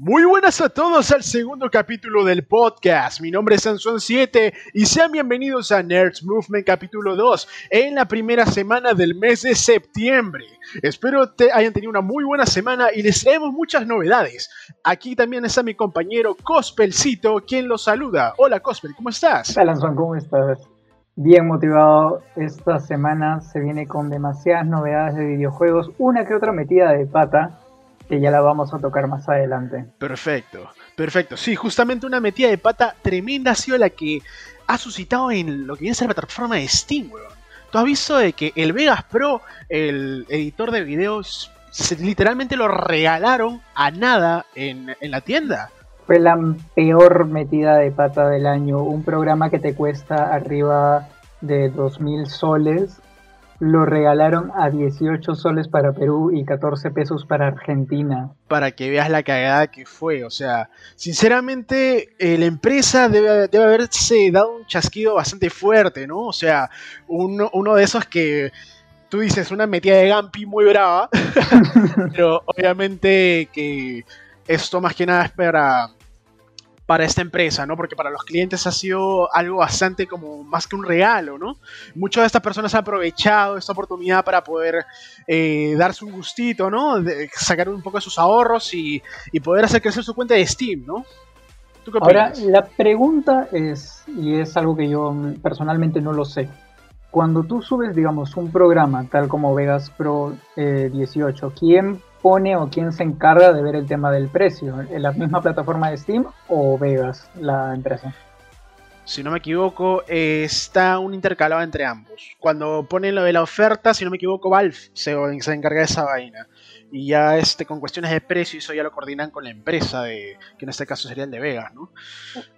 Muy buenas a todos al segundo capítulo del podcast. Mi nombre es Sansón7 y sean bienvenidos a Nerds Movement capítulo 2 en la primera semana del mes de septiembre. Espero que hayan tenido una muy buena semana y les traemos muchas novedades. Aquí también está mi compañero Cospelcito, quien los saluda. Hola Cospel, ¿cómo estás? Hola Sansón, ¿cómo estás? Bien motivado. Esta semana se viene con demasiadas novedades de videojuegos, una que otra metida de pata que ya la vamos a tocar más adelante. Perfecto, perfecto. Sí, justamente una metida de pata tremenda ha sido la que ha suscitado en lo que viene a ser la plataforma de Steam, weón. ¿Tú has visto de que el Vegas Pro, el editor de videos, literalmente lo regalaron a nada en, en la tienda? Fue la peor metida de pata del año. Un programa que te cuesta arriba de 2.000 soles lo regalaron a 18 soles para Perú y 14 pesos para Argentina. Para que veas la cagada que fue. O sea, sinceramente, eh, la empresa debe, debe, haberse dado un chasquido bastante fuerte, ¿no? O sea, uno, uno de esos que tú dices una metida de Gampi muy brava. pero obviamente que esto más que nada es para para esta empresa, ¿no? Porque para los clientes ha sido algo bastante como más que un regalo, ¿no? Muchas de estas personas han aprovechado esta oportunidad para poder eh, darse un gustito, ¿no? De sacar un poco de sus ahorros y, y, poder hacer crecer su cuenta de Steam, ¿no? ¿Tú qué Ahora, la pregunta es, y es algo que yo personalmente no lo sé, cuando tú subes, digamos, un programa tal como Vegas Pro eh, 18, ¿quién pone o quién se encarga de ver el tema del precio? ¿En la misma plataforma de Steam o Vegas, la empresa? Si no me equivoco, eh, está un intercalado entre ambos. Cuando ponen lo de la oferta, si no me equivoco, Valve se, se encarga de esa vaina y ya este, con cuestiones de precio eso ya lo coordinan con la empresa de que en este caso sería el de Vegas, ¿no?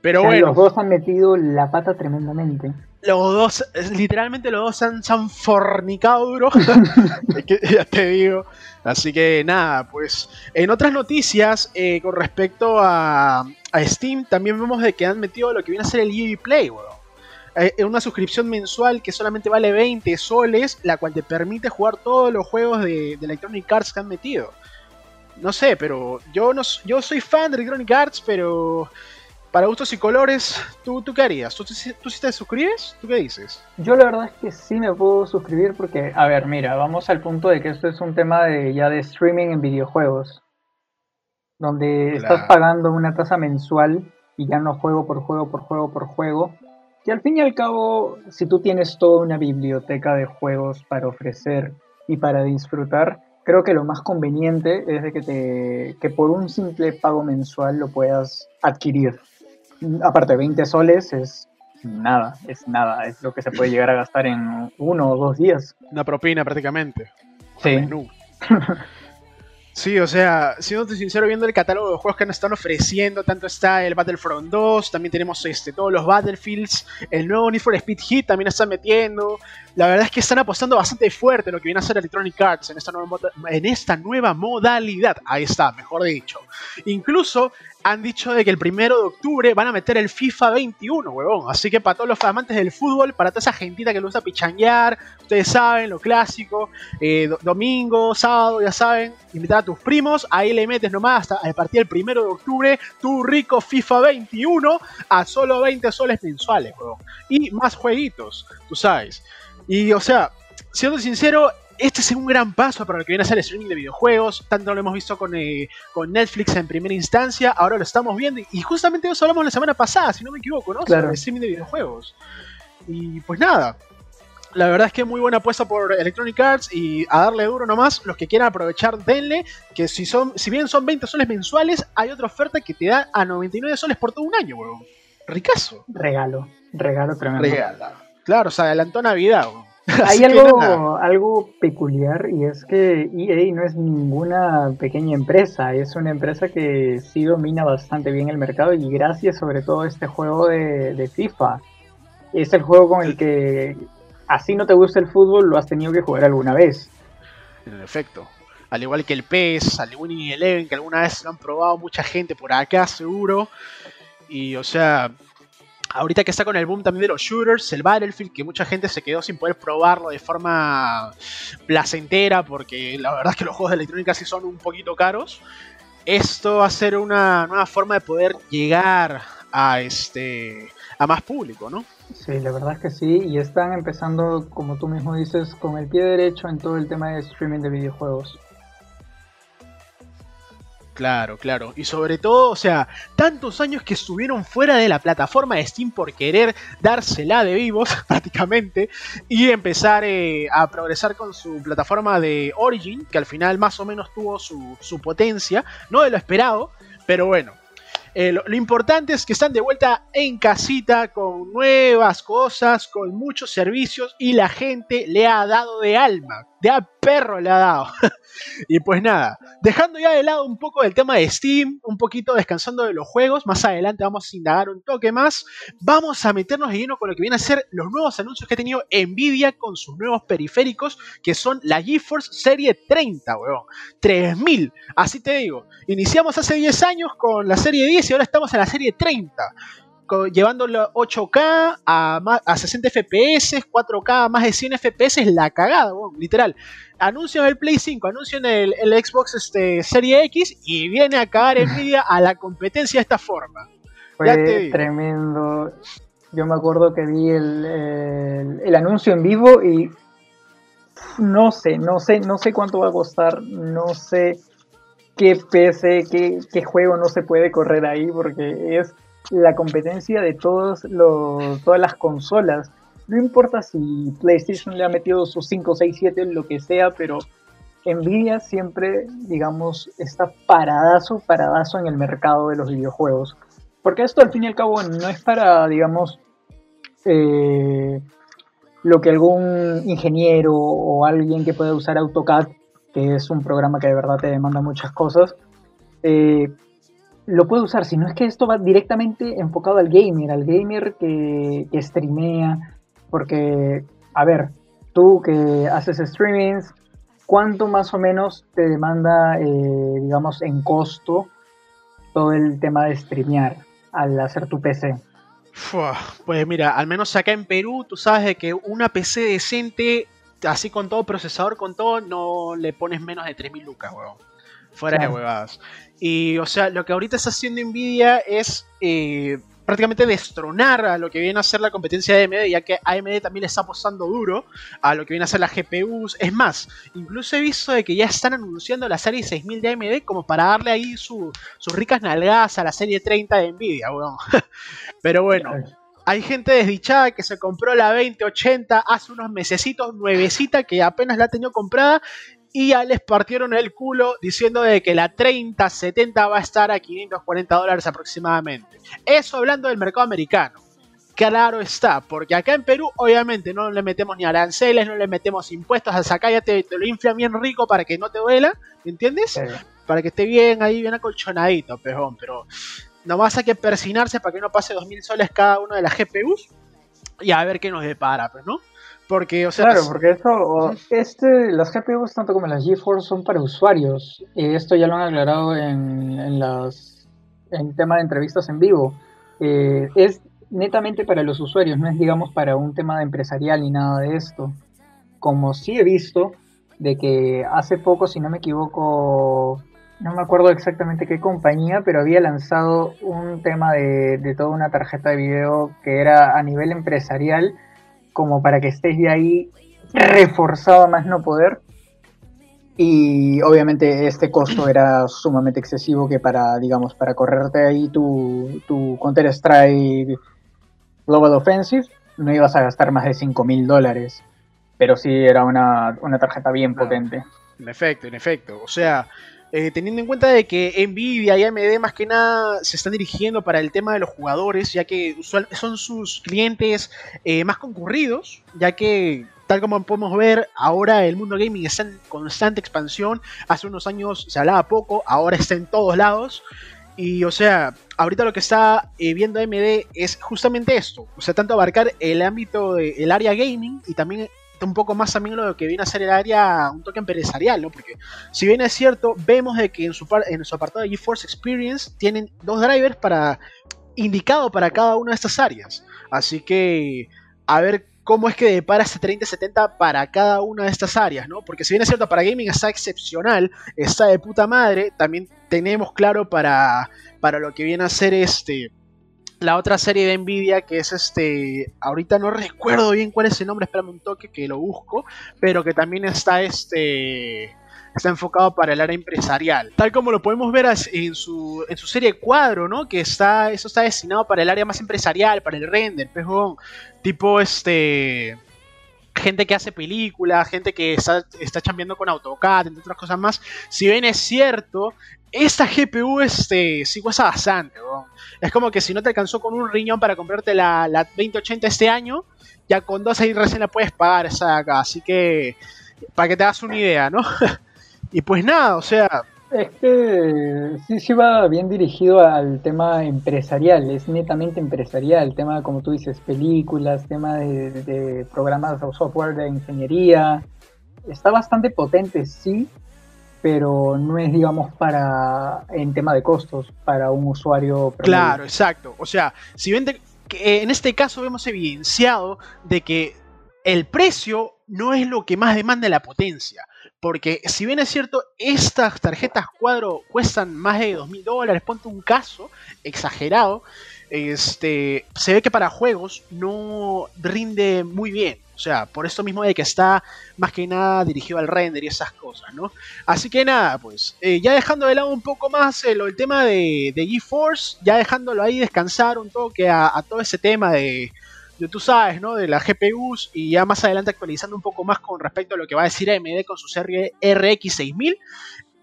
Pero bueno, los dos han metido la pata tremendamente. Los dos, literalmente los dos han, se han fornicado duro, ya te digo. Así que nada, pues en otras noticias eh, con respecto a, a, Steam también vemos de que han metido lo que viene a ser el EV Play, weón. Eh, una suscripción mensual que solamente vale 20 soles, la cual te permite jugar todos los juegos de, de Electronic Arts que han metido. No sé, pero yo no yo soy fan de Electronic Arts, pero para gustos y colores, ¿tú, tú qué harías? ¿Tú, ¿Tú sí te suscribes? ¿Tú qué dices? Yo la verdad es que sí me puedo suscribir porque, a ver, mira, vamos al punto de que esto es un tema de ya de streaming en videojuegos, donde estás pagando una tasa mensual y ya no juego por juego por juego por juego, y al fin y al cabo, si tú tienes toda una biblioteca de juegos para ofrecer y para disfrutar, creo que lo más conveniente es de que, te, que por un simple pago mensual lo puedas adquirir. Aparte, 20 soles es nada, es nada, es lo que se puede llegar a gastar en uno o dos días. Una propina prácticamente. Sí. Sí, o sea, siendo sincero, viendo el catálogo de juegos que nos están ofreciendo, tanto está el Battlefront 2, también tenemos este, todos los Battlefields, el nuevo Need for Speed Heat también están metiendo. La verdad es que están apostando bastante fuerte en lo que viene a ser Electronic Arts en esta nueva, en esta nueva modalidad. Ahí está, mejor dicho. Incluso han dicho de que el primero de octubre van a meter el FIFA 21, huevón. Así que para todos los amantes del fútbol, para toda esa gentita que le gusta pichanguear, ustedes saben, lo clásico, eh, domingo, sábado, ya saben, invitar a tus primos, ahí le metes nomás hasta a partir del primero de octubre tu rico FIFA 21 a solo 20 soles mensuales, huevón. Y más jueguitos, tú sabes. Y o sea, siendo sincero, este es un gran paso para lo que viene a ser el streaming de videojuegos. Tanto lo hemos visto con, eh, con Netflix en primera instancia, ahora lo estamos viendo. Y justamente eso hablamos la semana pasada, si no me equivoco, ¿no? Claro. Sobre el streaming de videojuegos. Y pues nada. La verdad es que muy buena apuesta por Electronic Arts y a darle duro nomás. Los que quieran aprovechar, denle. Que si son, si bien son 20 soles mensuales, hay otra oferta que te da a 99 soles por todo un año, weón. Ricazo. Regalo, regalo tremendo. Regalo. Claro, se adelantó Navidad. Hay algo, algo peculiar y es que EA no es ninguna pequeña empresa, es una empresa que sí domina bastante bien el mercado y gracias sobre todo a este juego de, de FIFA. Es el juego con el que así no te gusta el fútbol, lo has tenido que jugar alguna vez. En efecto. Al igual que el PES, al Winning Eleven, que alguna vez lo han probado mucha gente por acá, seguro. Y, o sea, ahorita que está con el boom también de los shooters, el Battlefield, que mucha gente se quedó sin poder probarlo de forma placentera, porque la verdad es que los juegos de electrónica sí son un poquito caros. esto va a ser una nueva forma de poder llegar a este a más público, ¿no? Sí, la verdad es que sí, y están empezando, como tú mismo dices, con el pie derecho en todo el tema de streaming de videojuegos. Claro, claro. Y sobre todo, o sea, tantos años que estuvieron fuera de la plataforma de Steam por querer dársela de vivos, prácticamente, y empezar eh, a progresar con su plataforma de Origin, que al final más o menos tuvo su, su potencia, no de lo esperado, pero bueno, eh, lo, importante es que están de vuelta en casita con nuevas cosas, con muchos servicios y la gente le ha dado de alma, de a perro le ha dado. y pues nada, dejando ya de lado un poco el tema de Steam, un poquito descansando de los juegos, más adelante vamos a indagar un toque más, vamos a meternos de lleno con lo que viene a ser los nuevos anuncios que ha tenido Nvidia con sus nuevos periféricos, que son la GeForce Serie 30, weón. 3000, así te digo. Iniciamos hace 10 años con la Serie 10 y ahora estamos en la Serie 30 llevándolo 8K a, a 60 FPS, 4K a más de 100 FPS, es la cagada, literal. Anuncian el Play 5, anuncian el, Xbox este, Serie X y viene a cagar Nvidia a la competencia de esta forma. Fue tremendo. Yo me acuerdo que vi el, anuncio en vivo y no sé, no sé, no sé cuánto va a costar, no sé qué PC, qué, qué juego no se puede correr ahí porque es la competencia de todas las consolas. No importa si PlayStation le ha metido sus 5, 6, 7, lo que sea, pero Nvidia siempre, digamos, está paradazo, paradazo en el mercado de los videojuegos. Porque esto al fin y al cabo no es para, digamos, eh, lo que algún ingeniero o alguien que pueda usar AutoCAD, que es un programa que de verdad te demanda muchas cosas, eh, lo puede usar, sino es que esto va directamente enfocado al gamer, al gamer que, que streamea, porque, a ver, tú que haces streamings, ¿cuánto más o menos te demanda, eh, digamos, en costo todo el tema de streamear al hacer tu PC? pues mira, al menos acá en Perú, tú sabes de que una PC decente, así con todo procesador, con todo, no le pones menos de 3.000 lucas, weón. Fuera de huevadas. Y, o sea, lo que ahorita está haciendo Nvidia es eh, prácticamente destronar a lo que viene a ser la competencia de AMD, ya que AMD también le está apostando duro a lo que viene a ser las GPUs. Es más, incluso he visto de que ya están anunciando la serie 6000 de AMD como para darle ahí sus ricas nalgadas a la serie 30 de Nvidia, weón. Pero bueno. Hay gente desdichada que se compró la 2080 hace unos mesecitos, nuevecita, que apenas la ha tenido comprada y ya les partieron el culo diciendo de que la 3070 va a estar a 540 dólares aproximadamente. Eso hablando del mercado americano. Claro está, porque acá en Perú obviamente no le metemos ni aranceles, no le metemos impuestos, hasta acá ya te, lo inflan bien rico para que no te duela, ¿entiendes? Para que esté bien ahí, bien acolchonadito, pejón, pero nomás hay que persinarse para que no pase 2.000 soles cada uno de las GPUs y a ver qué nos depara, pues, ¿no? Porque, o sea, claro, porque esto, este, las GPUs tanto como las GeForce son para usuarios. Y esto ya lo han aclarado en, en las en tema de entrevistas en vivo. Eh, es netamente para los usuarios, no es digamos para un tema de empresarial ni nada de esto. Como sí he visto de que hace poco, si no me equivoco, no me acuerdo exactamente qué compañía, pero había lanzado un tema de, de toda una tarjeta de video que era a nivel empresarial como para que estés de ahí reforzado a más no poder. Y obviamente este costo era sumamente excesivo que para, digamos, para correrte ahí tu, tu Counter Strike Global Offensive no ibas a gastar más de 5 mil dólares. Pero sí era una, tarjeta bien potente. En efecto, en efecto. O sea, eh, teniendo en cuenta de que Nvidia y AMD más que nada se están dirigiendo para el tema de los jugadores, ya que son sus clientes eh, más concurridos, ya que tal como podemos ver, ahora el mundo gaming está en constante expansión, hace unos años se hablaba poco, ahora está en todos lados. Y o sea, ahorita lo que está eh, viendo AMD es justamente esto, o sea, tanto abarcar el ámbito del área gaming y también un poco más también lo que viene a ser el área, un toque empresarial, ¿no? Porque si bien es cierto, vemos de que en su, en su apartado de GeForce Experience tienen dos drivers para indicado para cada una de estas áreas. Así que a ver cómo es que depara este 3070 para cada una de estas áreas, ¿no? Porque si bien es cierto, para gaming está excepcional, está de puta madre, también tenemos claro para, para lo que viene a ser este la otra serie de Nvidia que es este, ahorita no recuerdo bien cuál es el nombre, espérame un toque que lo busco, pero que también está este está enfocado para el área empresarial. Tal como lo podemos ver en su, en su serie cuadro, ¿no? Que está, eso está destinado para el área más empresarial, para el render, pejón. Tipo este gente que hace películas, gente que está, está chambeando con AutoCAD, entre otras cosas más. Si bien es cierto, esta GPU este, sí cuesta bastante. Es como que si no te alcanzó con un riñón para comprarte la, la 2080 este año, ya con dos ahí recién la puedes pagar esa de acá. Así que, para que te hagas una idea, ¿no? y pues nada, o sea... Es que sí, sí va bien dirigido al tema empresarial, es netamente empresarial, tema como tú dices, películas, tema de, programas o software de ingeniería, está bastante potente, sí, pero no es, digamos, para en tema de costos, para un usuario. Claro, exacto. O sea, si ven que en este caso vemos evidenciado de que el precio no es lo que más demanda la potencia. Porque si bien es cierto, estas tarjetas cuadro cuestan más de dos mil dólares, ponte un caso exagerado, este, se ve que para juegos no rinde muy bien. O sea, por esto mismo de que está más que nada dirigido al render y esas cosas, ¿no? Así que nada, pues, eh, ya dejando de lado un poco más el, el tema de, de GeForce, ya dejándolo ahí descansar un toque a, todo ese tema de, de, tú sabes, ¿no? De las GPUs y ya más adelante actualizando un poco más con respecto a lo que va a decir AMD con su serie RX 6000.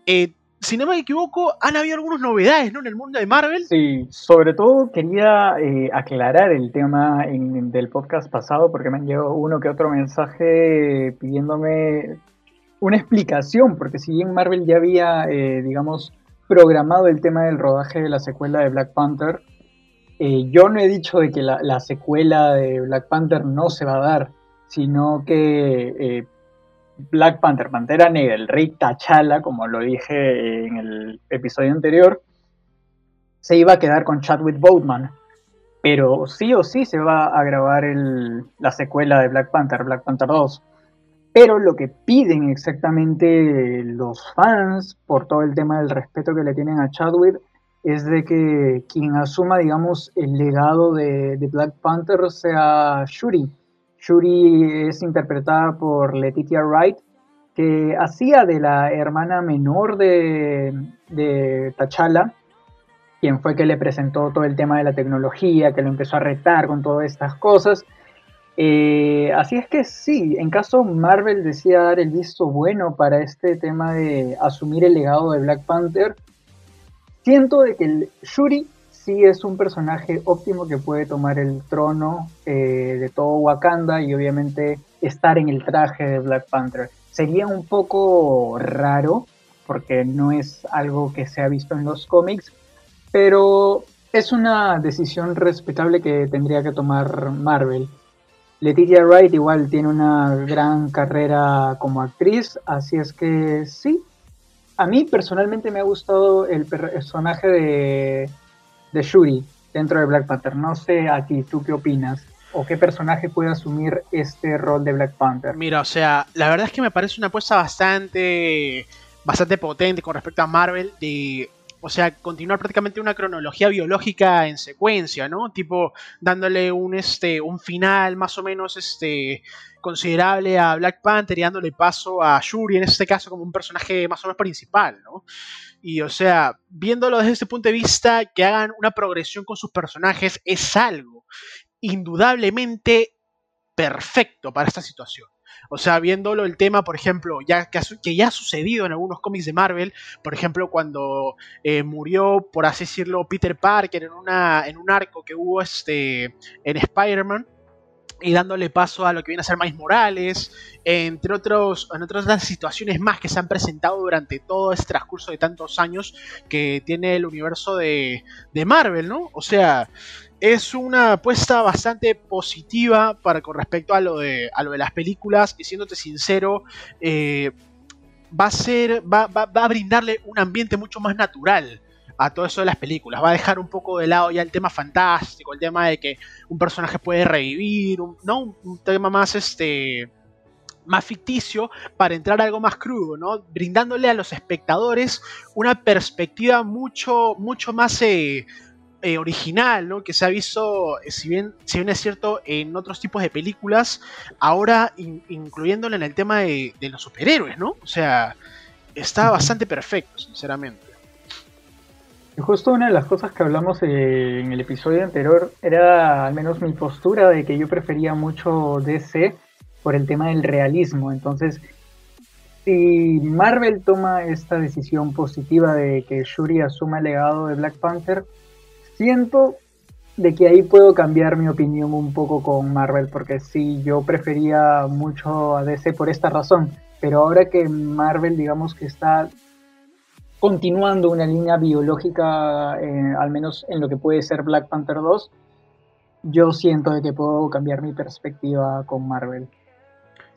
Eh, si no me equivoco, han habido algunas novedades ¿no? en el mundo de Marvel. Sí, sobre todo quería eh, aclarar el tema en, del podcast pasado porque me han llegado uno que otro mensaje pidiéndome una explicación, porque si bien Marvel ya había, eh, digamos, programado el tema del rodaje de la secuela de Black Panther, eh, yo no he dicho de que la, la, secuela de Black Panther no se va a dar, sino que Black Panther, Pantera Negra, el rey T'Challa, como lo dije en el episodio anterior, se iba a quedar con Chadwick Boseman. Pero sí o sí se va a grabar la secuela de Black Panther, Black Panther 2. Pero lo que piden exactamente los fans, por todo el tema del respeto que le tienen a Chadwick, es de que quien asuma, digamos, el legado de, Black Panther sea Shuri Shuri es interpretada por Letitia Wright, que hacía de la hermana menor de, de T'Challa, quien fue que le presentó todo el tema de la tecnología, que lo empezó a retar con todas estas cosas. Eh, así es que sí, en caso Marvel decía dar el visto bueno para este tema de asumir el legado de Black Panther, siento de que el Shuri sí es un personaje óptimo que puede tomar el trono eh, de todo Wakanda y obviamente estar en el traje de Black Panther. Sería un poco raro porque no es algo que se ha visto en los cómics, pero es una decisión respetable que tendría que tomar Marvel. Letitia Wright igual tiene una gran carrera como actriz, así es que sí. A mí personalmente me ha gustado el personaje de de Shuri dentro de Black Panther. No sé a ti, ¿tú qué opinas? ¿O qué personaje puede asumir este rol de Black Panther? Mira, o sea, la verdad es que me parece una apuesta bastante, bastante potente con respecto a Marvel de o sea, continuar prácticamente una cronología biológica en secuencia, ¿no? Tipo, dándole un, este, un final más o menos este, considerable a Black Panther y dándole paso a Shuri, en este caso, como un personaje más o menos principal, ¿no? Y o sea, viéndolo desde este punto de vista, que hagan una progresión con sus personajes es algo indudablemente perfecto para esta situación. O sea, viéndolo el tema, por ejemplo, ya que, ya ha sucedido en algunos cómics de Marvel, por ejemplo, cuando eh, murió, por así decirlo, Peter Parker en, una, en un arco que hubo este, en Spider-Man, y dándole paso a lo que viene a ser Miles Morales, entre otros, en otras situaciones más que se han presentado durante todo este transcurso de tantos años que tiene el universo de, de Marvel, ¿no? O sea, es una apuesta bastante positiva para con respecto a lo de, a lo de las películas y siéndote sincero, eh, va a ser, va, va, va, a brindarle un ambiente mucho más natural a todo eso de las películas. Va a dejar un poco de lado ya el tema fantástico, el tema de que un personaje puede revivir, ¿no? Un, tema más este más ficticio para entrar a algo más crudo, ¿no? Brindándole a los espectadores una perspectiva mucho, mucho más eh, eh, original, ¿no? Que se ha visto, eh, si bien, si bien es cierto, en otros tipos de películas, ahora incluyéndole en el tema de, de, los superhéroes, ¿no? O sea, está bastante perfecto, sinceramente. Justo una de las cosas que hablamos en el episodio anterior era al menos mi postura de que yo prefería mucho DC por el tema del realismo. Entonces, si Marvel toma esta decisión positiva de que Shuri asuma el legado de Black Panther, siento de que ahí puedo cambiar mi opinión un poco con Marvel, porque sí, yo prefería mucho a DC por esta razón, pero ahora que Marvel digamos que está continuando una línea biológica, eh, al menos en lo que puede ser Black Panther 2, yo siento de que puedo cambiar mi perspectiva con Marvel.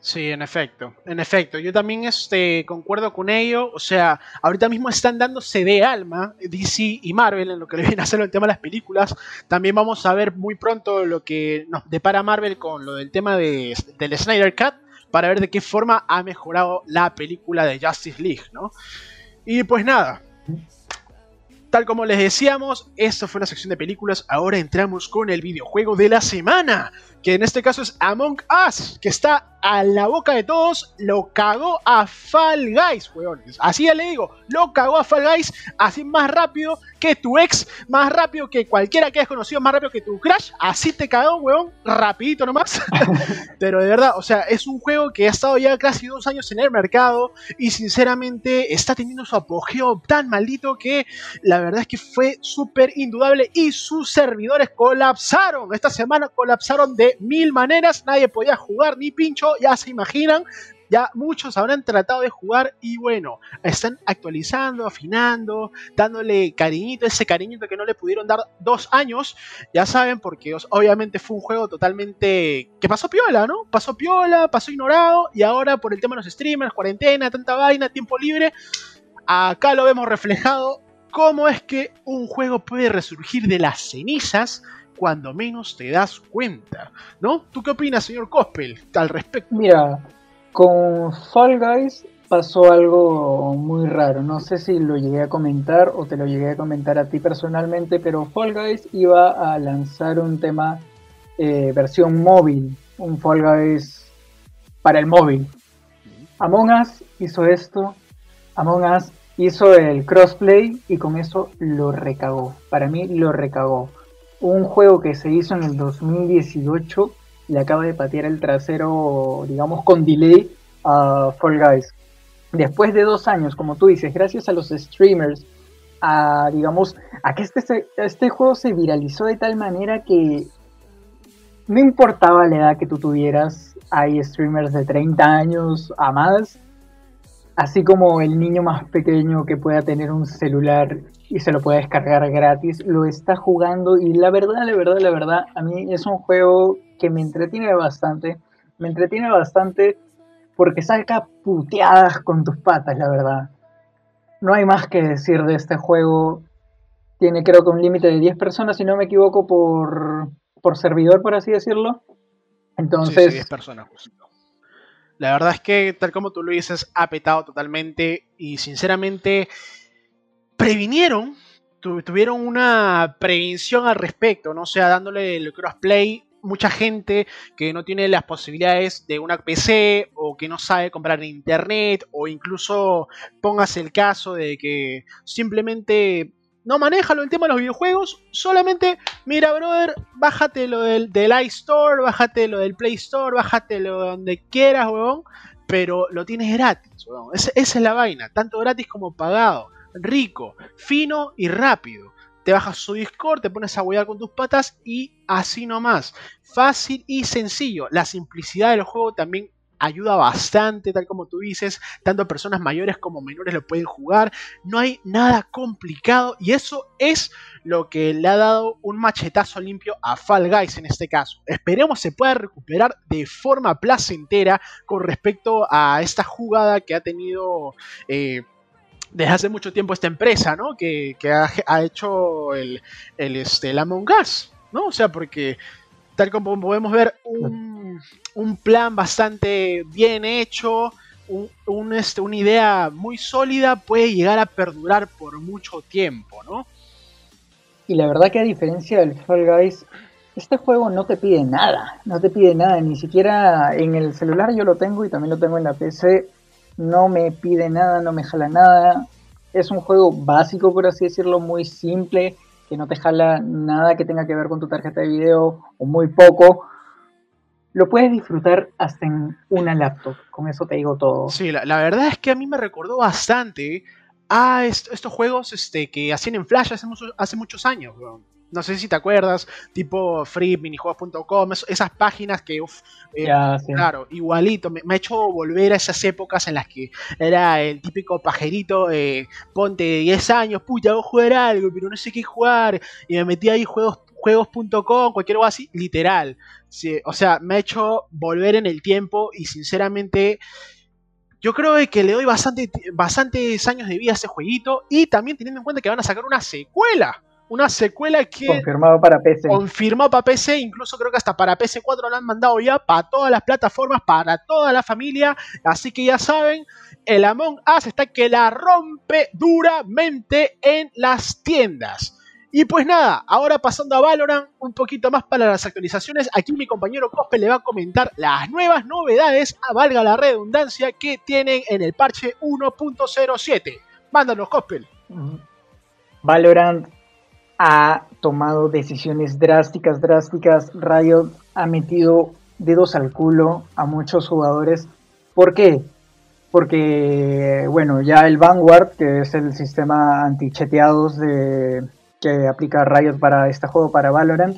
Sí, en efecto, en efecto. Yo también este, concuerdo con ello. O sea, ahorita mismo están dándose de alma DC y Marvel en lo que le viene a hacer el tema de las películas. También vamos a ver muy pronto lo que nos depara Marvel con lo del tema de, del Snyder Cut para ver de qué forma ha mejorado la película de Justice League, ¿no? Y pues nada. Tal como les decíamos, esto fue la sección de películas. Ahora entramos con el videojuego de la semana que en este caso es Among Us, que está a la boca de todos, lo cagó a Fall Guys, weones. Así ya le digo, lo cagó a Fall Guys, así más rápido que tu ex, más rápido que cualquiera que hayas conocido, más rápido que tu crash, así te cagó, weón, rapidito nomás. Pero de verdad, o sea, es un juego que ha estado ya casi dos años en el mercado y sinceramente está teniendo su apogeo tan maldito que la verdad es que fue súper indudable y sus servidores colapsaron. Esta semana colapsaron de mil maneras, nadie podía jugar ni pincho, ya se imaginan. Ya muchos habrán tratado de jugar y bueno, están actualizando, afinando, dándole cariñito, ese cariñito que no le pudieron dar dos años, ya saben, porque obviamente fue un juego totalmente que pasó piola, ¿no? Pasó piola, pasó ignorado y ahora por el tema de los streamers, cuarentena, tanta vaina, tiempo libre, acá lo vemos reflejado cómo es que un juego puede resurgir de las cenizas cuando menos te das cuenta, ¿no? ¿Tú qué opinas, señor Cospel, al respecto? Mira, con Fall Guys pasó algo muy raro. No sé si lo llegué a comentar o te lo llegué a comentar a ti personalmente, pero Fall Guys iba a lanzar un tema eh, versión móvil, un Fall Guys para el móvil. Among Us hizo esto, Among Us hizo el crossplay y con eso lo recagó. Para mí lo recagó un juego que se hizo en el 2018 le acaba de patear el trasero, digamos, con delay a Fall Guys. Después de dos años, como tú dices, gracias a los streamers, a, digamos, a que este, este juego se viralizó de tal manera que no importaba la edad que tú tuvieras, hay streamers de 30 años a más, así como el niño más pequeño que pueda tener un celular y se lo puede descargar gratis, lo está jugando y la verdad, la verdad, la verdad, a mí es un juego que me entretiene bastante, me entretiene bastante porque saca puteadas con tus patas, la verdad. No hay más que decir de este juego. Tiene creo que un límite de 10 personas, si no me equivoco, por, por servidor, por así decirlo. Entonces... Sí, 10 personas, La verdad es que, tal como tú lo dices, ha petado totalmente y sinceramente previnieron, tuvieron una prevención al respecto, ¿no? O sea, dándole el crossplay mucha gente que no tiene las posibilidades de una PC o que no sabe comprar internet o incluso pongas el caso de que simplemente no maneja lo del tema de los videojuegos, solamente mira brother, bájate lo del, del iStore, bájate lo del Play Store, bájate lo donde quieras, huevón, pero lo tienes gratis, huevón. esa es la vaina, tanto gratis como pagado rico, fino y rápido. Te bajas su Discord, te pones a huear con tus patas y así nomás. Fácil y sencillo. La simplicidad del juego también ayuda bastante, tal como tú dices. Tanto personas mayores como menores lo pueden jugar. No hay nada complicado y eso es lo que le ha dado un machetazo limpio a Fall Guys en este caso. Esperemos se pueda recuperar de forma placentera con respecto a esta jugada que ha tenido. Eh, desde hace mucho tiempo esta empresa, ¿no? Que, ha, hecho el, el, este, Among Us, ¿no? O sea, porque tal como podemos ver, un, plan bastante bien hecho, un, este, una idea muy sólida puede llegar a perdurar por mucho tiempo, ¿no? Y la verdad que a diferencia del Fall Guys, este juego no te pide nada, no te pide nada, ni siquiera en el celular yo lo tengo y también lo tengo en la PC, no me pide nada, no me jala nada, es un juego básico por así decirlo, muy simple, que no te jala nada que tenga que ver con tu tarjeta de video o muy poco, lo puedes disfrutar hasta en una laptop, con eso te digo todo. Sí, la, verdad es que a mí me recordó bastante a estos juegos este, que hacían en Flash hace, hace muchos años. No sé si te acuerdas, tipo freeminijuegos.com, esas páginas que, uf, eh, claro, igualito, me, ha hecho volver a esas épocas en las que era el típico pajerito, eh, ponte 10 años, puta, voy a jugar algo, pero no sé qué jugar, y me metí ahí juegos juegos.com, cualquier cosa así, literal. o sea, me ha hecho volver en el tiempo y sinceramente yo creo que le doy bastante, bastantes años de vida a ese jueguito y también teniendo en cuenta que van a sacar una secuela una secuela que... Confirmado para PC. Confirmado para PC, incluso creo que hasta para PC4 lo han mandado ya, para todas las plataformas, para toda la familia. Así que ya saben, el Among Us está que la rompe duramente en las tiendas. Y pues nada, ahora pasando a Valorant, un poquito más para las actualizaciones, aquí mi compañero Cospe le va a comentar las nuevas novedades, a valga la redundancia, que tienen en el parche 1.07. Mándanos, Cospel. Valorant ha tomado decisiones drásticas, drásticas. Riot ha metido dedos al culo a muchos jugadores. ¿Por qué? Porque, bueno, ya el Vanguard, que es el sistema anticheteados de, que aplica Riot para este juego, para Valorant,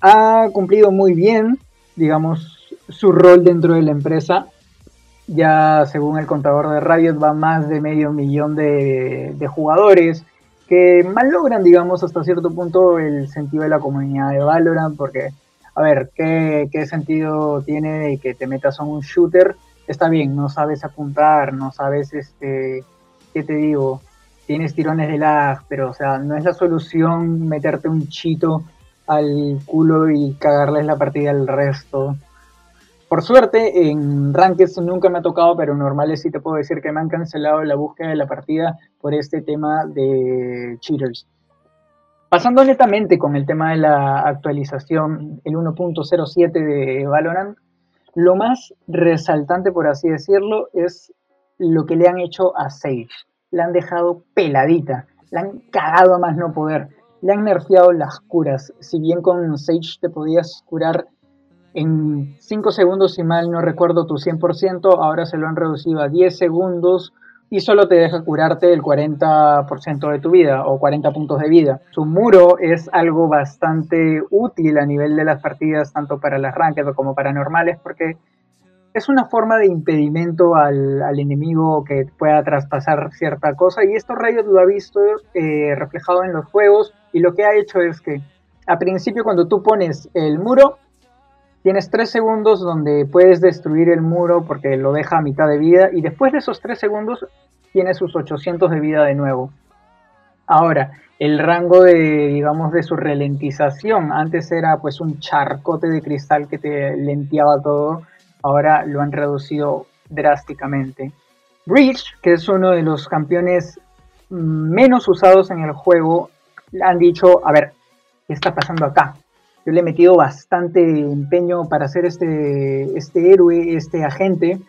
ha cumplido muy bien, digamos, su rol dentro de la empresa. Ya según el contador de Riot va más de medio millón de, de jugadores que malogran, digamos, hasta cierto punto el sentido de la comunidad de Valorant, porque, a ver, ¿qué, qué sentido tiene que te metas a un shooter? Está bien, no sabes apuntar, no sabes, este, ¿qué te digo? Tienes tirones de lag, pero, o sea, no es la solución meterte un chito al culo y cagarles la partida al resto. Por suerte, en Rankeds nunca me ha tocado, pero normales sí te puedo decir que me han cancelado la búsqueda de la partida por este tema de cheaters. Pasando netamente con el tema de la actualización, el 1.07 de Valorant, lo más resaltante, por así decirlo, es lo que le han hecho a Sage. La han dejado peladita, la han cagado a más no poder, le han nerfeado las curas. Si bien con Sage te podías curar en 5 segundos, si mal no recuerdo tu 100%, ahora se lo han reducido a 10 segundos y solo te deja curarte el 40% de tu vida o 40 puntos de vida. Su muro es algo bastante útil a nivel de las partidas, tanto para las ranked como para normales, porque es una forma de impedimento al, enemigo que pueda traspasar cierta cosa y esto Riot lo ha visto eh, reflejado en los juegos y lo que ha hecho es que a principio cuando tú pones el muro Tienes tres segundos donde puedes destruir el muro porque lo deja a mitad de vida y después de esos tres segundos tiene sus 800 de vida de nuevo. Ahora, el rango de, digamos, de su ralentización, antes era pues un charcote de cristal que te lenteaba todo, ahora lo han reducido drásticamente. Breach, que es uno de los campeones menos usados en el juego, han dicho, a ver, ¿qué está pasando acá? Yo le he metido bastante empeño para hacer este, este héroe, este agente,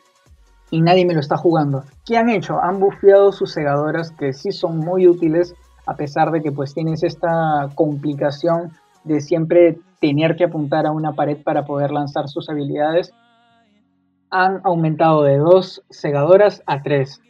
y nadie me lo está jugando. ¿Qué han hecho? Han bufeado sus segadoras, que sí son muy útiles, a pesar de que pues tienes esta complicación de siempre tener que apuntar a una pared para poder lanzar sus habilidades. Han aumentado de dos segadoras a tres.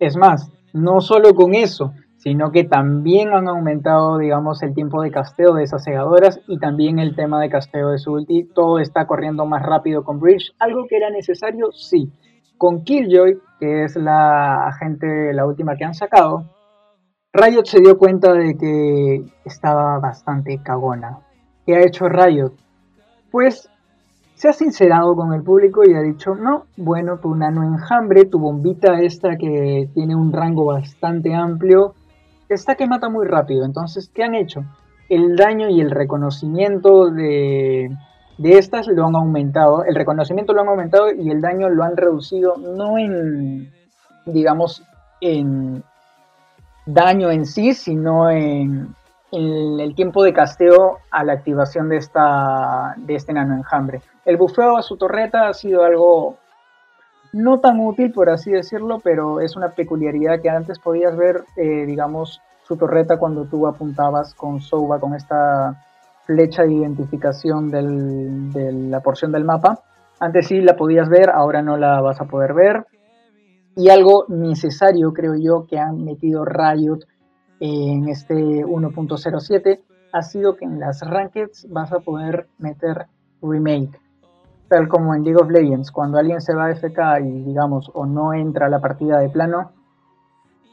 Es más, no solo con eso, sino que también han aumentado, digamos, el tiempo de casteo de esas segadoras y también el tema de casteo de su ulti. Todo está corriendo más rápido con Bridge. ¿Algo que era necesario? Sí. Con Killjoy, que es la agente, la última que han sacado, Riot se dio cuenta de que estaba bastante cagona. ¿Qué ha hecho Riot? Pues se ha sincerado con el público y ha dicho, no, bueno, tu nano enjambre, tu bombita esta que tiene un rango bastante amplio, está que mata muy rápido. Entonces, ¿qué han hecho? El daño y el reconocimiento de, de estas lo han aumentado, el reconocimiento lo han aumentado y el daño lo han reducido, no en, digamos, en daño en sí, sino en, el tiempo de casteo a la activación de, esta, de este nano enjambre. El bufeo a su torreta ha sido algo no tan útil, por así decirlo, pero es una peculiaridad que antes podías ver, eh, digamos, su torreta cuando tú apuntabas con Souba, con esta flecha de identificación de la porción del mapa. Antes sí la podías ver, ahora no la vas a poder ver. Y algo necesario, creo yo, que han metido Riot en este 1.07 ha sido que en las rankeds vas a poder meter remake. Tal como en League of Legends, cuando alguien se va a FK y digamos o no entra a la partida de plano,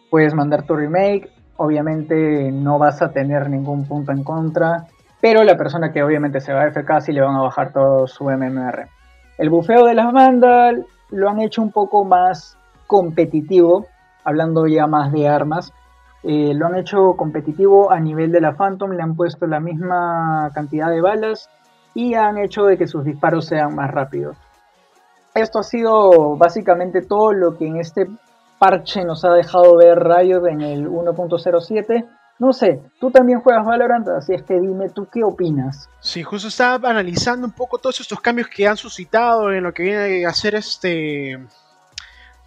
puedes mandar tu remake. Obviamente no vas a tener ningún punto en contra, pero la persona que obviamente se va a FK sí le van a bajar todo su MMR. El bufeo de las Vandal lo han hecho un poco más competitivo, hablando ya más de armas eh, lo han hecho competitivo a nivel de la Phantom, le han puesto la misma cantidad de balas y han hecho de que sus disparos sean más rápidos. Esto ha sido básicamente todo lo que en este parche nos ha dejado ver Riot en el 1.07. No sé, tú también juegas Valorant, así es que dime tú qué opinas. Sí, justo estaba analizando un poco todos estos cambios que han suscitado en lo que viene a hacer este.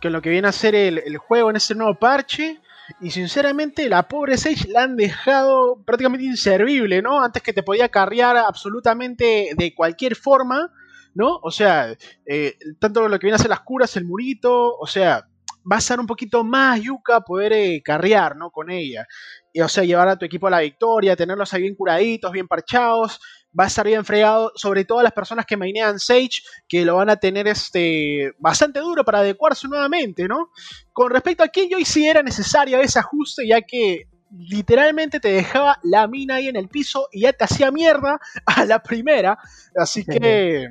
que lo que viene a hacer el juego en este nuevo parche. Y sinceramente, la pobre Sage la han dejado prácticamente inservible, ¿no? Antes que te podía carrear absolutamente de cualquier forma, ¿no? O sea, eh, tanto lo que viene a ser las curas, el murito, o sea, va a ser un poquito más yuca poder eh, carrear, ¿no? Con ella. Y, o sea, llevar a tu equipo a la victoria, tenerlos ahí bien curaditos, bien parchados va a estar bien fregado, sobre todo a las personas que mainean Sage, que lo van a tener este, bastante duro para adecuarse nuevamente, ¿no? Con respecto a Killjoy, sí era necesario ese ajuste, ya que literalmente te dejaba la mina ahí en el piso y ya te hacía mierda a la primera, así que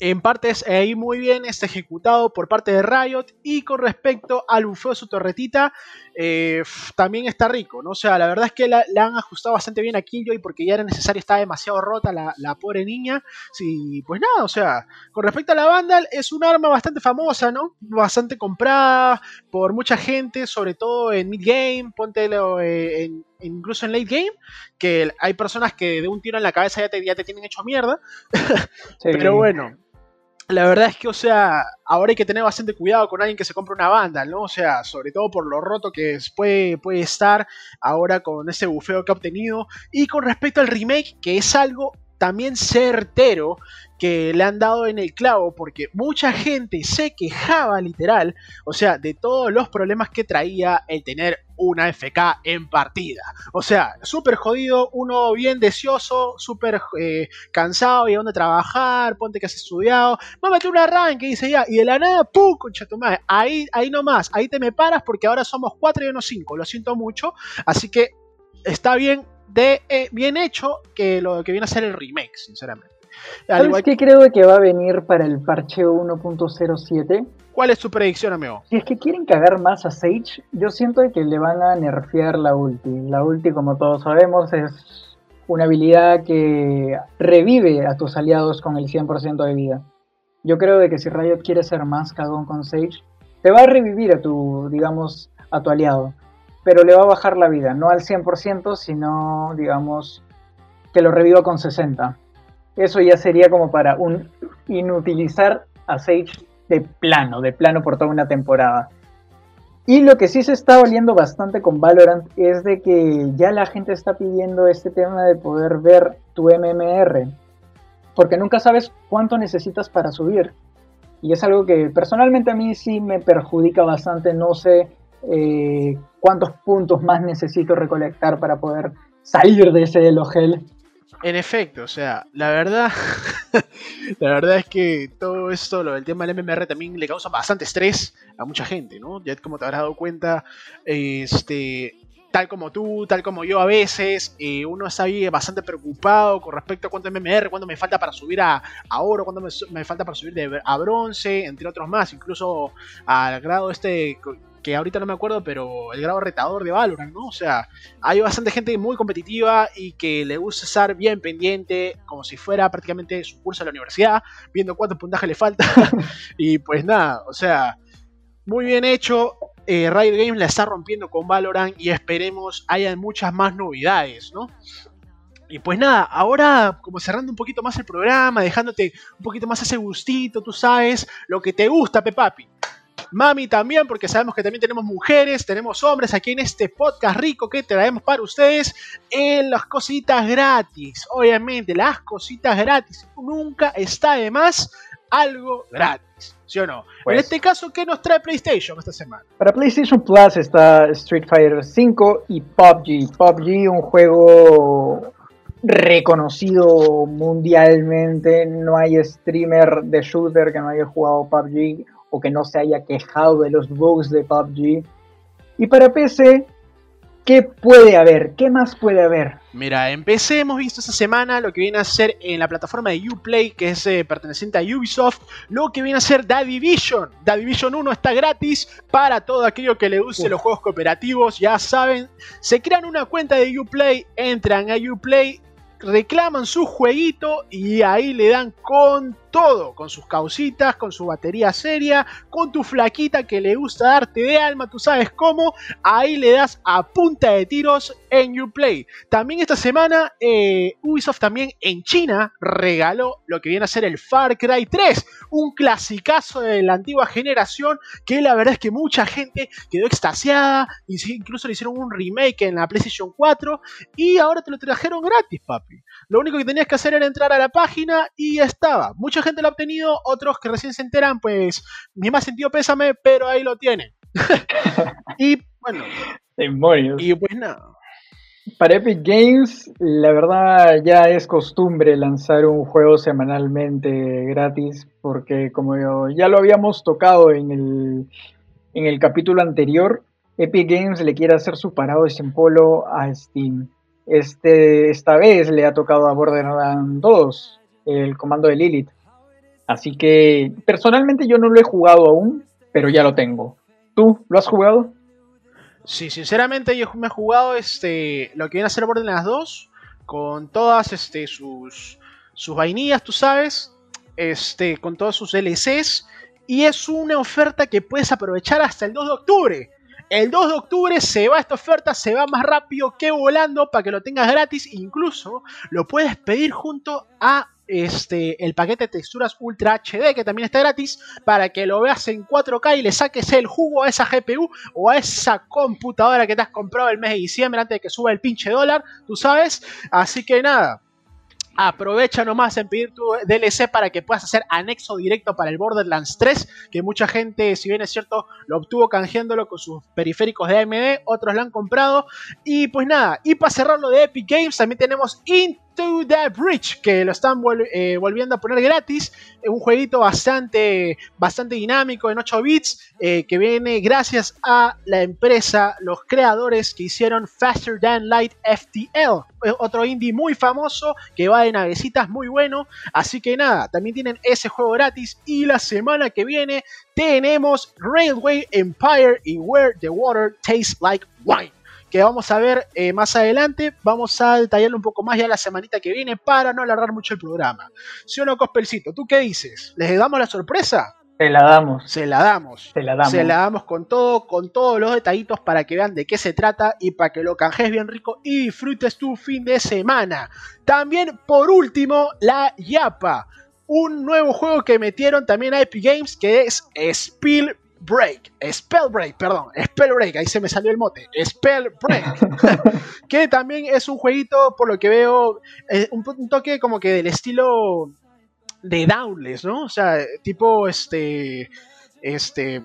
en parte es ahí muy bien está ejecutado por parte de Riot. Y con respecto al bufeo de su torretita eh, también está rico, ¿no? O sea, la verdad es que la, han ajustado bastante bien a Killjoy porque ya era necesario, estaba demasiado rota la, pobre niña. Sí, pues nada, o sea, con respecto a la Vandal es un arma bastante famosa, ¿no? Bastante comprada por mucha gente, sobre todo en mid game, ponte eh, incluso en late game, que hay personas que de un tiro en la cabeza ya te, ya te tienen hecho mierda. Pero bueno, la verdad es que, o sea, ahora hay que tener bastante cuidado con alguien que se compre una banda, ¿no? O sea, sobre todo por lo roto que puede, puede estar ahora con ese bufeo que ha obtenido. Y con respecto al remake, que es algo también certero que le han dado en el clavo porque mucha gente se quejaba literal, o sea, de todos los problemas que traía el tener una FK en partida. O sea, súper jodido, uno bien deseoso, súper eh, cansado y a dónde trabajar, ponte que has estudiado, mámate un arranque, dice ya, y de la nada, ¡pum! Concha tu madre, ahí, ahí nomás, ahí te me paras porque ahora somos 4 y no 5, lo siento mucho, así que está bien, de, eh, bien hecho que lo que viene a ser el remake, sinceramente. ¿Sabes qué creo que va a venir para el parche 1.07? ¿Cuál es tu predicción, amigo? Si es que quieren cagar más a Sage, yo siento que le van a nerfear la ulti. La ulti, como todos sabemos, es una habilidad que revive a tus aliados con el 100% de vida. Yo creo de que si Riot quiere ser más cagón con Sage, te va a revivir a tu, digamos, a tu aliado. Pero le va a bajar la vida, no al 100%, sino, digamos, que lo reviva con 60 eso ya sería como para un inutilizar a Sage de plano, de plano por toda una temporada. Y lo que sí se está oliendo bastante con Valorant es de que ya la gente está pidiendo este tema de poder ver tu MMR. Porque nunca sabes cuánto necesitas para subir. Y es algo que personalmente a mí sí me perjudica bastante. No sé eh, cuántos puntos más necesito recolectar para poder salir de ese Elohel en efecto, o sea, la verdad, la verdad es que todo esto, lo del tema del MMR también le causa bastante estrés a mucha gente, ¿no? Ya como te habrás dado cuenta, este, tal como tú, tal como yo a veces, eh, uno está ahí bastante preocupado con respecto a cuánto MMR, cuánto me falta para subir a, oro, cuánto me, falta para subir de, a bronce, entre otros más, incluso al grado este que ahorita no me acuerdo, pero el grado retador de Valorant, ¿no? O sea, hay bastante gente muy competitiva y que le gusta estar bien pendiente, como si fuera prácticamente su curso a la universidad, viendo cuánto puntaje le falta. y pues nada, o sea, muy bien hecho eh, Riot Games la está rompiendo con Valorant y esperemos haya muchas más novedades, ¿no? Y pues nada, ahora como cerrando un poquito más el programa, dejándote un poquito más ese gustito, tú sabes, lo que te gusta, Pepapi. Mami también, porque sabemos que también tenemos mujeres, tenemos hombres aquí en este podcast rico que traemos para ustedes en las cositas gratis. Obviamente, las cositas gratis. Nunca está de más algo gratis. ¿Sí o no? en pues este caso, ¿qué nos trae PlayStation esta semana? Para PlayStation Plus está Street Fighter V y PUBG. PUBG, un juego reconocido mundialmente. No hay streamer de shooter que no haya jugado PUBG o que no se haya quejado de los bugs de PUBG. Y para PC ¿Qué puede haber? ¿Qué más puede haber? Mira, en PC hemos visto esta semana lo que viene a ser en la plataforma de Uplay, que es eh, perteneciente a Ubisoft, lo que viene a ser The Division. The Division 1 está gratis para todo aquello que le use los juegos cooperativos, ya saben. Se crean una cuenta de Uplay, entran a Uplay, reclaman su jueguito y ahí le dan con todo, con sus causitas, con su batería seria, con tu flaquita que le gusta darte de alma, tú sabes cómo, ahí le das a punta de tiros en Uplay. También esta semana eh, Ubisoft también en China regaló lo que viene a ser el Far Cry 3, un clasicazo de la antigua generación que la verdad es que mucha gente quedó extasiada, incluso le hicieron un remake en la PlayStation 4 y ahora te lo trajeron gratis, papi. Lo único que tenías que hacer era entrar a la página y ya estaba. Mucha gente lo ha obtenido, otros que recién se enteran, pues ni más sentido pésame, pero ahí lo tienen. y bueno. Y pues nada. Para Epic Games, la verdad ya es costumbre lanzar un juego semanalmente gratis, porque como ya lo habíamos tocado en el, en el capítulo anterior, Epic Games le quiere hacer su parado de polo a Steam. Este, esta vez le ha tocado a Borderlands 2, el comando de Lilith. Así que personalmente yo no lo he jugado aún, pero ya lo tengo. ¿Tú lo has jugado? Sí, sinceramente yo me he jugado este, lo que viene a ser Borderlands 2 con todas este, sus, sus vainillas, tú sabes, este, con todos sus DLCs. Y es una oferta que puedes aprovechar hasta el 2 de octubre. El 2 de octubre se va esta oferta, se va más rápido que volando para que lo tengas gratis. Incluso lo puedes pedir junto a este, el paquete de texturas Ultra HD que también está gratis para que lo veas en 4K y le saques el jugo a esa GPU o a esa computadora que te has comprado el mes de diciembre antes de que suba el pinche dólar, tú sabes. Así que nada, aprovecha nomás en pedir tu DLC para que puedas hacer anexo directo para el Borderlands 3, que mucha gente, si bien es cierto, lo obtuvo canjeándolo con sus periféricos de AMD, otros lo han comprado. Y pues nada, y para cerrarlo de Epic Games, también tenemos The Bridge, que lo están eh, volviendo a poner gratis. Un jueguito bastante, bastante dinámico en 8 bits, eh, que viene gracias a la empresa, los creadores que hicieron Faster Than Light FTL, eh, otro indie muy famoso que va de navecitas muy bueno. Así que nada, también tienen ese juego gratis. Y la semana que viene tenemos Railway Empire y Where the Water Tastes Like Wine que vamos a ver eh, más adelante. Vamos a detallarlo un poco más ya la semanita que viene para no alargar mucho el programa. ¿Sí o no, Cospelcito? ¿Tú qué dices? ¿Les damos la sorpresa? Se la damos. Se la damos. Se la damos. Se la damos con todo, con todos los detallitos para que vean de qué se trata y para que lo canjes bien rico y disfrutes tu fin de semana. También, por último, la Yapa. Un nuevo juego que metieron también a Epic Games que es Spill Break, Spell Break, perdón, Spell Break, ahí se me salió el mote, Spell Break, que también es un jueguito, por lo que veo, eh, un, toque como que del estilo de Downless, ¿no? O sea, tipo, este, este,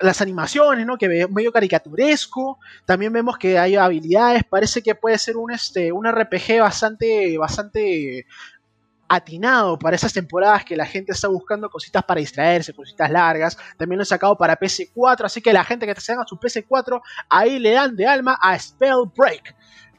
las animaciones, ¿no? Que veo medio caricaturesco. También vemos que hay habilidades. Parece que puede ser un, este, un RPG bastante, bastante atinado para esas temporadas que la gente está buscando cositas para distraerse, cositas largas. También lo he sacado para PC4, así que la gente que se haga su PC4, ahí le dan de alma a Spellbreak.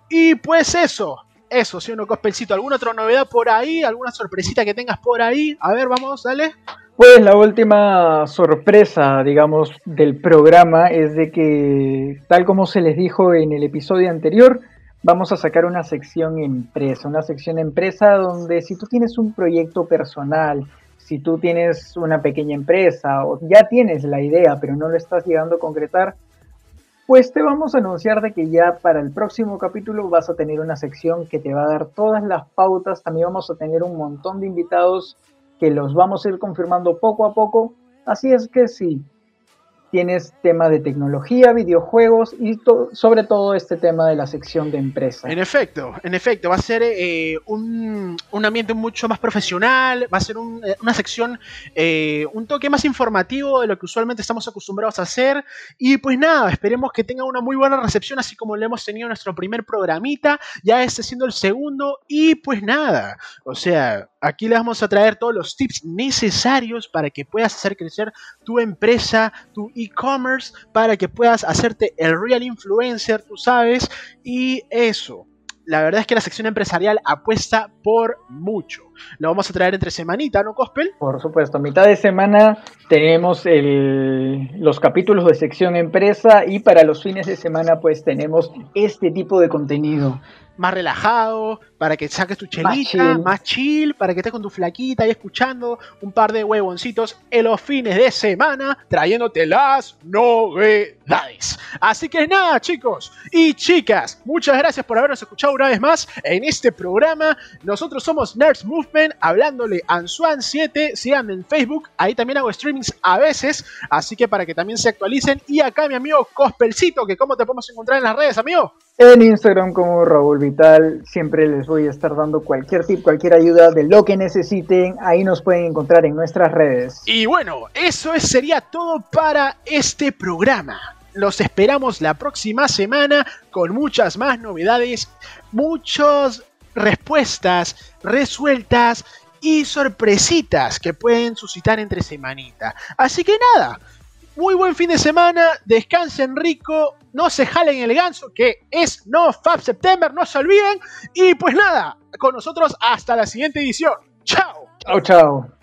Y pues eso, eso, si uno cospelcito. ¿Alguna otra novedad por ahí? ¿Alguna sorpresita que tengas por ahí? A ver, vamos, dale. Pues la última sorpresa, digamos, del programa es de que, tal como se les dijo en el episodio anterior, vamos a sacar una sección empresa, una sección empresa donde si tú tienes un proyecto personal, si tú tienes una pequeña empresa o ya tienes la idea pero no lo estás llegando a concretar, pues te vamos a anunciar de que ya para el próximo capítulo vas a tener una sección que te va a dar todas las pautas, también vamos a tener un montón de invitados que los vamos a ir confirmando poco a poco, así es que sí, tienes tema de tecnología, videojuegos y sobre todo este tema de la sección de empresa. En efecto, en efecto, va a ser eh, un, ambiente mucho más profesional, va a ser eh, una sección, eh, un toque más informativo de lo que usualmente estamos acostumbrados a hacer. Y pues nada, esperemos que tenga una muy buena recepción, así como lo hemos tenido en nuestro primer programita, ya este siendo el segundo. Y pues nada, o sea, aquí le vamos a traer todos los tips necesarios para que puedas hacer crecer tu empresa, tu e-commerce para que puedas hacerte el real influencer, tú sabes, y eso. La verdad es que la sección empresarial apuesta por mucho. Lo vamos a traer entre semanita, ¿no, Cospel? Por supuesto, a mitad de semana tenemos los capítulos de sección empresa y para los fines de semana pues tenemos este tipo de contenido más relajado, para que saques tu chelita, más chill. para que estés con tu flaquita y escuchando un par de huevoncitos en los fines de semana, trayéndote las novedades. Así que nada, chicos y chicas, muchas gracias por habernos escuchado una vez más en este programa. Nosotros somos Nerds Movement, hablándole a Swan7, síganme en Facebook, ahí también hago streamings a veces, así que para que también se actualicen. Y acá mi amigo Cospelcito, que cómo te podemos encontrar en las redes, amigo. En Instagram como Raúl Vital, siempre les voy a estar dando cualquier tip, cualquier ayuda de lo que necesiten. Ahí nos pueden encontrar en nuestras redes. Y bueno, eso sería todo para este programa. Los esperamos la próxima semana con muchas más novedades, muchas respuestas resueltas y sorpresitas que pueden suscitar entre semanita. Así que nada, muy buen fin de semana, descansen rico, no se jalen el ganso, que es No Fab September, no se olviden. Y pues nada, con nosotros hasta la siguiente edición. Chao. Chao, chao.